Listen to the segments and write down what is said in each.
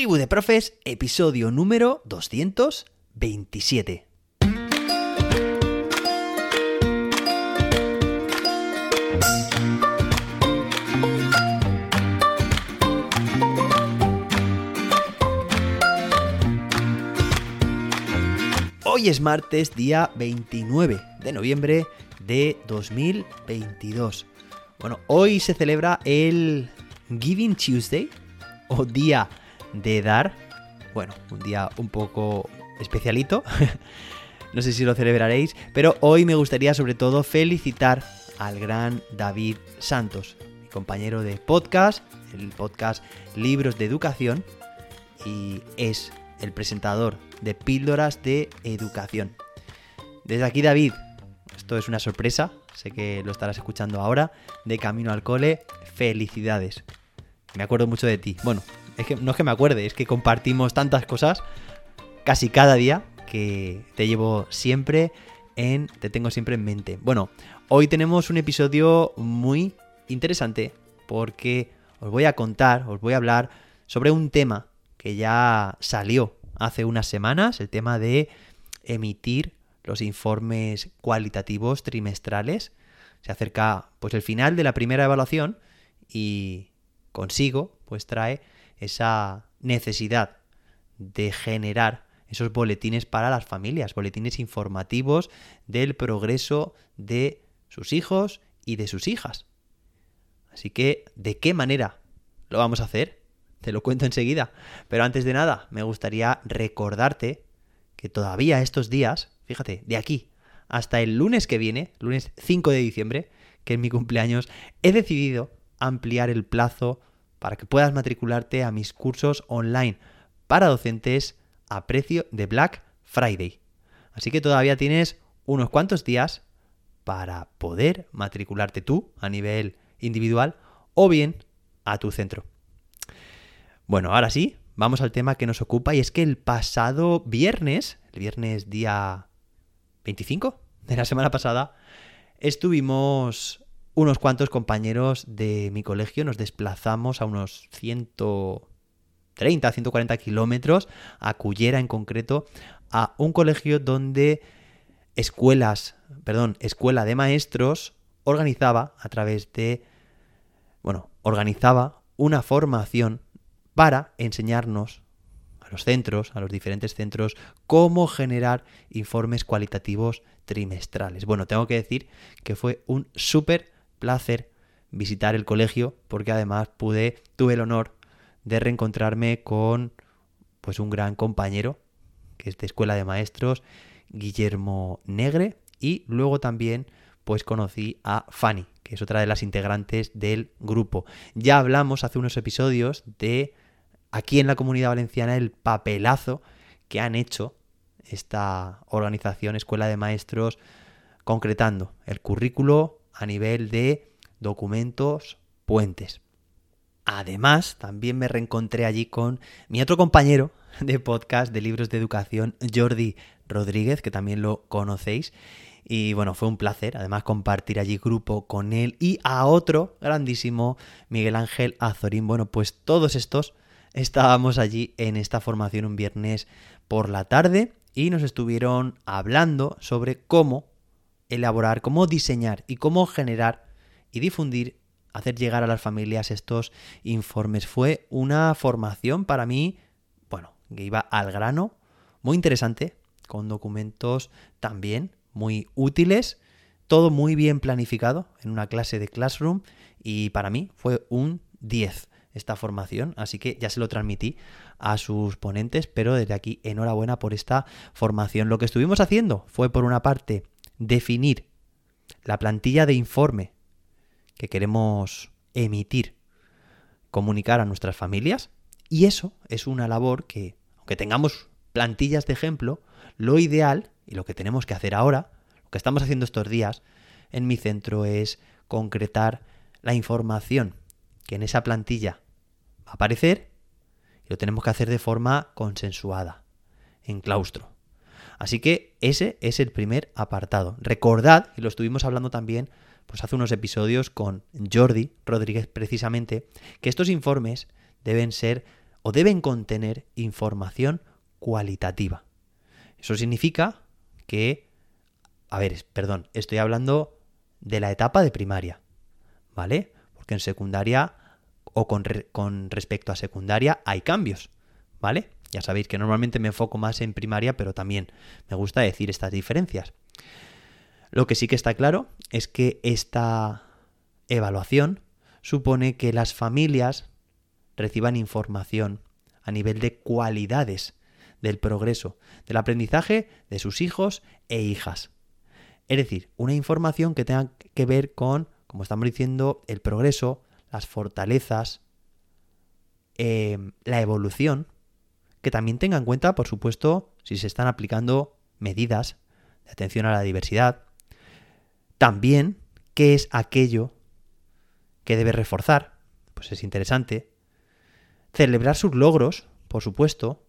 Tribu de Profes, episodio número 227. Hoy es martes, día 29 de noviembre de 2022. Bueno, hoy se celebra el Giving Tuesday o Día de Dar. Bueno, un día un poco especialito. no sé si lo celebraréis, pero hoy me gustaría sobre todo felicitar al gran David Santos, mi compañero de podcast, el podcast Libros de Educación, y es el presentador de Píldoras de Educación. Desde aquí, David, esto es una sorpresa, sé que lo estarás escuchando ahora, de camino al cole, felicidades. Me acuerdo mucho de ti. Bueno, no es que me acuerde, es que compartimos tantas cosas casi cada día que te llevo siempre en, te tengo siempre en mente. Bueno, hoy tenemos un episodio muy interesante porque os voy a contar, os voy a hablar sobre un tema que ya salió hace unas semanas, el tema de emitir los informes cualitativos trimestrales. Se acerca pues el final de la primera evaluación y consigo pues trae esa necesidad de generar esos boletines para las familias, boletines informativos del progreso de sus hijos y de sus hijas. Así que, ¿de qué manera lo vamos a hacer? Te lo cuento enseguida. Pero antes de nada, me gustaría recordarte que todavía estos días, fíjate, de aquí hasta el lunes que viene, lunes 5 de diciembre, que es mi cumpleaños, he decidido ampliar el plazo para que puedas matricularte a mis cursos online para docentes a precio de Black Friday. Así que todavía tienes unos cuantos días para poder matricularte tú a nivel individual o bien a tu centro. Bueno, ahora sí, vamos al tema que nos ocupa y es que el pasado viernes, el viernes día 25 de la semana pasada, estuvimos unos cuantos compañeros de mi colegio, nos desplazamos a unos 130, 140 kilómetros, a Cullera en concreto, a un colegio donde escuelas, perdón, escuela de maestros organizaba a través de, bueno, organizaba una formación para enseñarnos a los centros, a los diferentes centros, cómo generar informes cualitativos trimestrales. Bueno, tengo que decir que fue un súper placer visitar el colegio porque además pude, tuve el honor de reencontrarme con pues un gran compañero que es de escuela de maestros, Guillermo Negre, y luego también pues conocí a Fanny, que es otra de las integrantes del grupo. Ya hablamos hace unos episodios de aquí en la comunidad valenciana el papelazo que han hecho esta organización Escuela de Maestros concretando el currículo a nivel de documentos puentes. Además, también me reencontré allí con mi otro compañero de podcast de libros de educación, Jordi Rodríguez, que también lo conocéis. Y bueno, fue un placer además compartir allí grupo con él y a otro grandísimo, Miguel Ángel Azorín. Bueno, pues todos estos estábamos allí en esta formación un viernes por la tarde y nos estuvieron hablando sobre cómo elaborar, cómo diseñar y cómo generar y difundir, hacer llegar a las familias estos informes. Fue una formación para mí, bueno, que iba al grano, muy interesante, con documentos también muy útiles, todo muy bien planificado en una clase de Classroom y para mí fue un 10 esta formación, así que ya se lo transmití a sus ponentes, pero desde aquí enhorabuena por esta formación. Lo que estuvimos haciendo fue, por una parte, definir la plantilla de informe que queremos emitir, comunicar a nuestras familias, y eso es una labor que, aunque tengamos plantillas de ejemplo, lo ideal y lo que tenemos que hacer ahora, lo que estamos haciendo estos días en mi centro es concretar la información que en esa plantilla va a aparecer y lo tenemos que hacer de forma consensuada, en claustro. Así que ese es el primer apartado. Recordad, y lo estuvimos hablando también pues hace unos episodios con Jordi Rodríguez precisamente, que estos informes deben ser o deben contener información cualitativa. Eso significa que, a ver, perdón, estoy hablando de la etapa de primaria, ¿vale? Porque en secundaria o con, con respecto a secundaria hay cambios, ¿vale? Ya sabéis que normalmente me enfoco más en primaria, pero también me gusta decir estas diferencias. Lo que sí que está claro es que esta evaluación supone que las familias reciban información a nivel de cualidades del progreso, del aprendizaje de sus hijos e hijas. Es decir, una información que tenga que ver con, como estamos diciendo, el progreso, las fortalezas, eh, la evolución, que también tenga en cuenta, por supuesto, si se están aplicando medidas de atención a la diversidad, también qué es aquello que debe reforzar, pues es interesante, celebrar sus logros, por supuesto,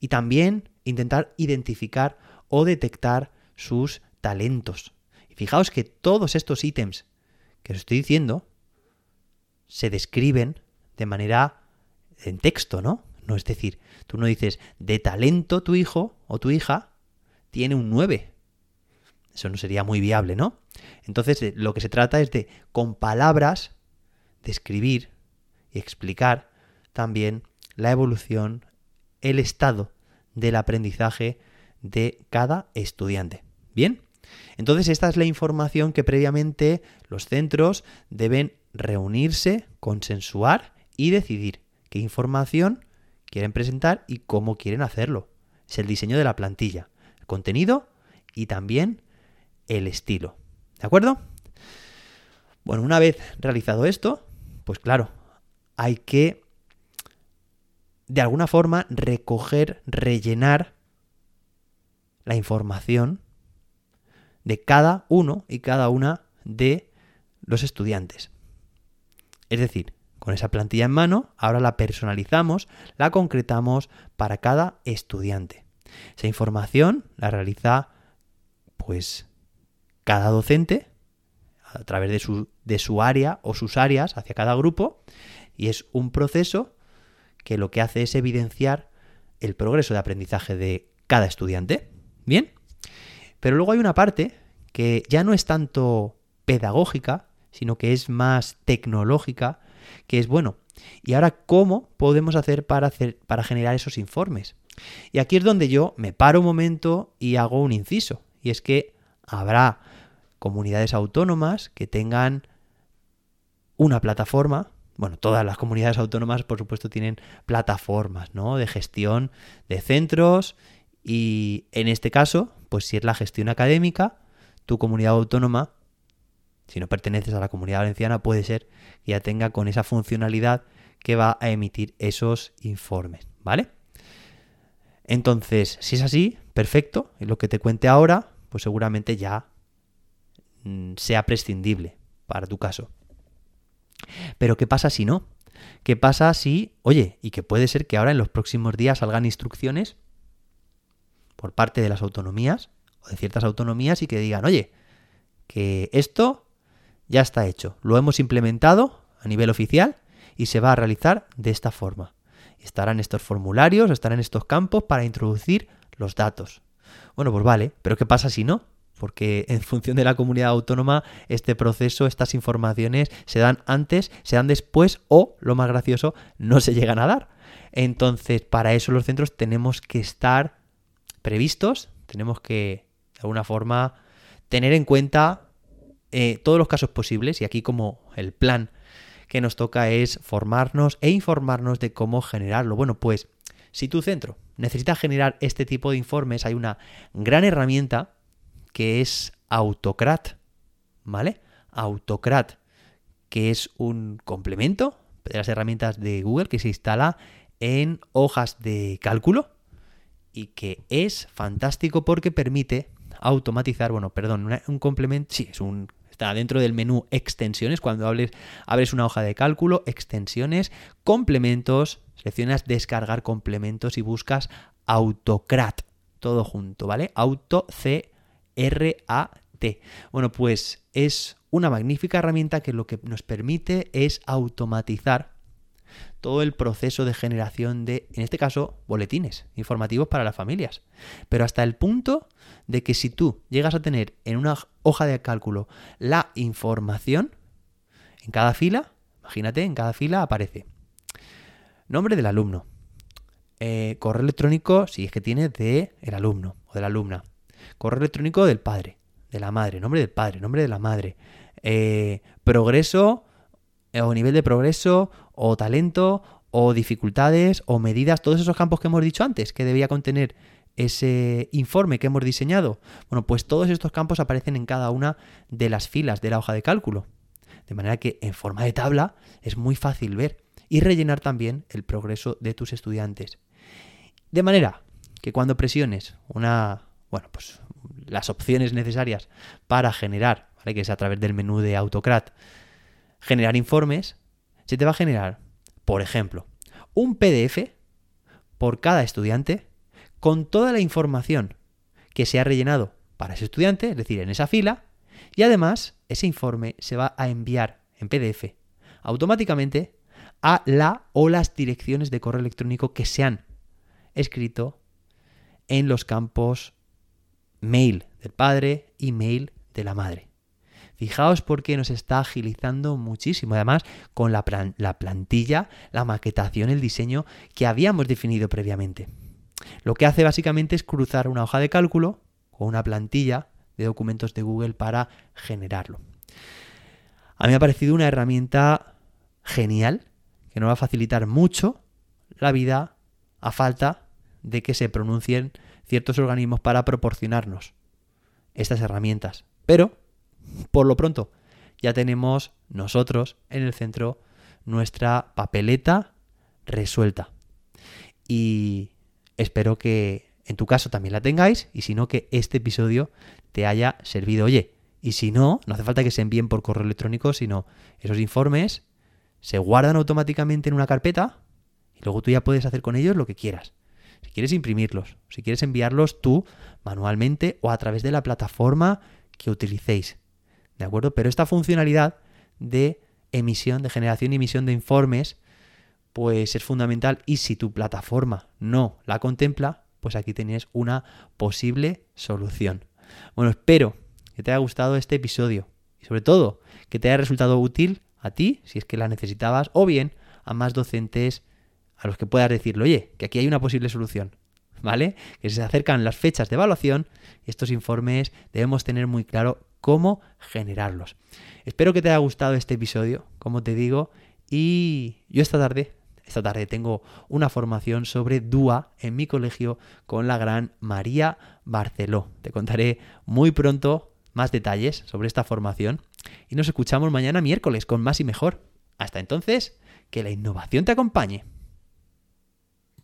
y también intentar identificar o detectar sus talentos. Y fijaos que todos estos ítems que os estoy diciendo se describen de manera en texto, ¿no? No es decir, tú no dices de talento tu hijo o tu hija tiene un 9. Eso no sería muy viable, ¿no? Entonces, lo que se trata es de, con palabras, describir y explicar también la evolución, el estado del aprendizaje de cada estudiante. ¿Bien? Entonces esta es la información que previamente los centros deben reunirse, consensuar y decidir qué información quieren presentar y cómo quieren hacerlo. Es el diseño de la plantilla, el contenido y también el estilo. ¿De acuerdo? Bueno, una vez realizado esto, pues claro, hay que de alguna forma recoger, rellenar la información de cada uno y cada una de los estudiantes. Es decir, con esa plantilla en mano, ahora la personalizamos, la concretamos para cada estudiante. Esa información la realiza pues cada docente a través de su, de su área o sus áreas hacia cada grupo y es un proceso que lo que hace es evidenciar el progreso de aprendizaje de cada estudiante. Bien, pero luego hay una parte que ya no es tanto pedagógica, sino que es más tecnológica, que es bueno. ¿Y ahora cómo podemos hacer para, hacer para generar esos informes? Y aquí es donde yo me paro un momento y hago un inciso. Y es que habrá comunidades autónomas que tengan una plataforma bueno, todas las comunidades autónomas, por supuesto, tienen plataformas, ¿no? De gestión de centros y en este caso, pues si es la gestión académica, tu comunidad autónoma, si no perteneces a la comunidad valenciana, puede ser que ya tenga con esa funcionalidad que va a emitir esos informes, ¿vale? Entonces, si es así, perfecto. Y lo que te cuente ahora, pues seguramente ya mm, sea prescindible para tu caso. Pero ¿qué pasa si no? ¿Qué pasa si, oye, y que puede ser que ahora en los próximos días salgan instrucciones por parte de las autonomías o de ciertas autonomías y que digan, oye, que esto ya está hecho, lo hemos implementado a nivel oficial y se va a realizar de esta forma. Estarán estos formularios, estarán estos campos para introducir los datos. Bueno, pues vale, pero ¿qué pasa si no? porque en función de la comunidad autónoma este proceso, estas informaciones se dan antes, se dan después o, lo más gracioso, no se llegan a dar. Entonces, para eso los centros tenemos que estar previstos, tenemos que, de alguna forma, tener en cuenta eh, todos los casos posibles y aquí como el plan que nos toca es formarnos e informarnos de cómo generarlo. Bueno, pues si tu centro necesita generar este tipo de informes, hay una gran herramienta que es Autocrat, ¿vale? Autocrat, que es un complemento de las herramientas de Google que se instala en hojas de cálculo y que es fantástico porque permite automatizar, bueno, perdón, un complemento, sí, es un está dentro del menú extensiones, cuando hables, abres una hoja de cálculo, extensiones, complementos, seleccionas descargar complementos y buscas Autocrat, todo junto, ¿vale? Auto C RAT. Bueno, pues es una magnífica herramienta que lo que nos permite es automatizar todo el proceso de generación de, en este caso, boletines informativos para las familias. Pero hasta el punto de que si tú llegas a tener en una hoja de cálculo la información, en cada fila, imagínate, en cada fila aparece nombre del alumno, eh, correo electrónico, si es que tiene de el alumno o de la alumna, correo electrónico del padre, de la madre, nombre del padre, nombre de la madre, eh, progreso eh, o nivel de progreso o talento o dificultades o medidas, todos esos campos que hemos dicho antes que debía contener ese informe que hemos diseñado. Bueno, pues todos estos campos aparecen en cada una de las filas de la hoja de cálculo. De manera que en forma de tabla es muy fácil ver y rellenar también el progreso de tus estudiantes. De manera que cuando presiones una, bueno, pues las opciones necesarias para generar, que es a través del menú de Autocrat, generar informes, se te va a generar, por ejemplo, un PDF por cada estudiante con toda la información que se ha rellenado para ese estudiante, es decir, en esa fila, y además ese informe se va a enviar en PDF automáticamente a la o las direcciones de correo electrónico que se han escrito en los campos mail del padre y mail de la madre. Fijaos porque nos está agilizando muchísimo. Además, con la, la, plantilla, la maquetación, el diseño que habíamos definido previamente. Lo que hace básicamente es cruzar una hoja de cálculo con una plantilla de documentos de Google para generarlo. A mí me ha parecido una herramienta genial que nos va a facilitar mucho la vida a falta de que se pronuncien ciertos organismos para proporcionarnos estas herramientas. Pero por lo pronto, ya tenemos nosotros en el centro nuestra papeleta resuelta. Y espero que en tu caso también la tengáis y si no que este episodio te haya servido. Oye, y si no, no hace falta que se envíen por correo electrónico, sino esos informes se guardan automáticamente en una carpeta y luego tú ya puedes hacer con ellos lo que quieras. Si quieres imprimirlos, si quieres enviarlos tú manualmente o a través de la plataforma que utilicéis. ¿De acuerdo? Pero esta funcionalidad de emisión, de generación y emisión de informes, pues es fundamental y si tu plataforma no la contempla, pues aquí tenéis una posible solución. Bueno, espero que te haya gustado este episodio y sobre todo que te haya resultado útil a ti, si es que la necesitabas, o bien a más docentes a los que puedas decirle, oye, que aquí hay una posible solución. ¿Vale? Que se acercan las fechas de evaluación y estos informes debemos tener muy claro cómo generarlos. Espero que te haya gustado este episodio, como te digo, y yo esta tarde, esta tarde tengo una formación sobre DUA en mi colegio con la gran María Barceló. Te contaré muy pronto más detalles sobre esta formación y nos escuchamos mañana miércoles con más y mejor. Hasta entonces, que la innovación te acompañe.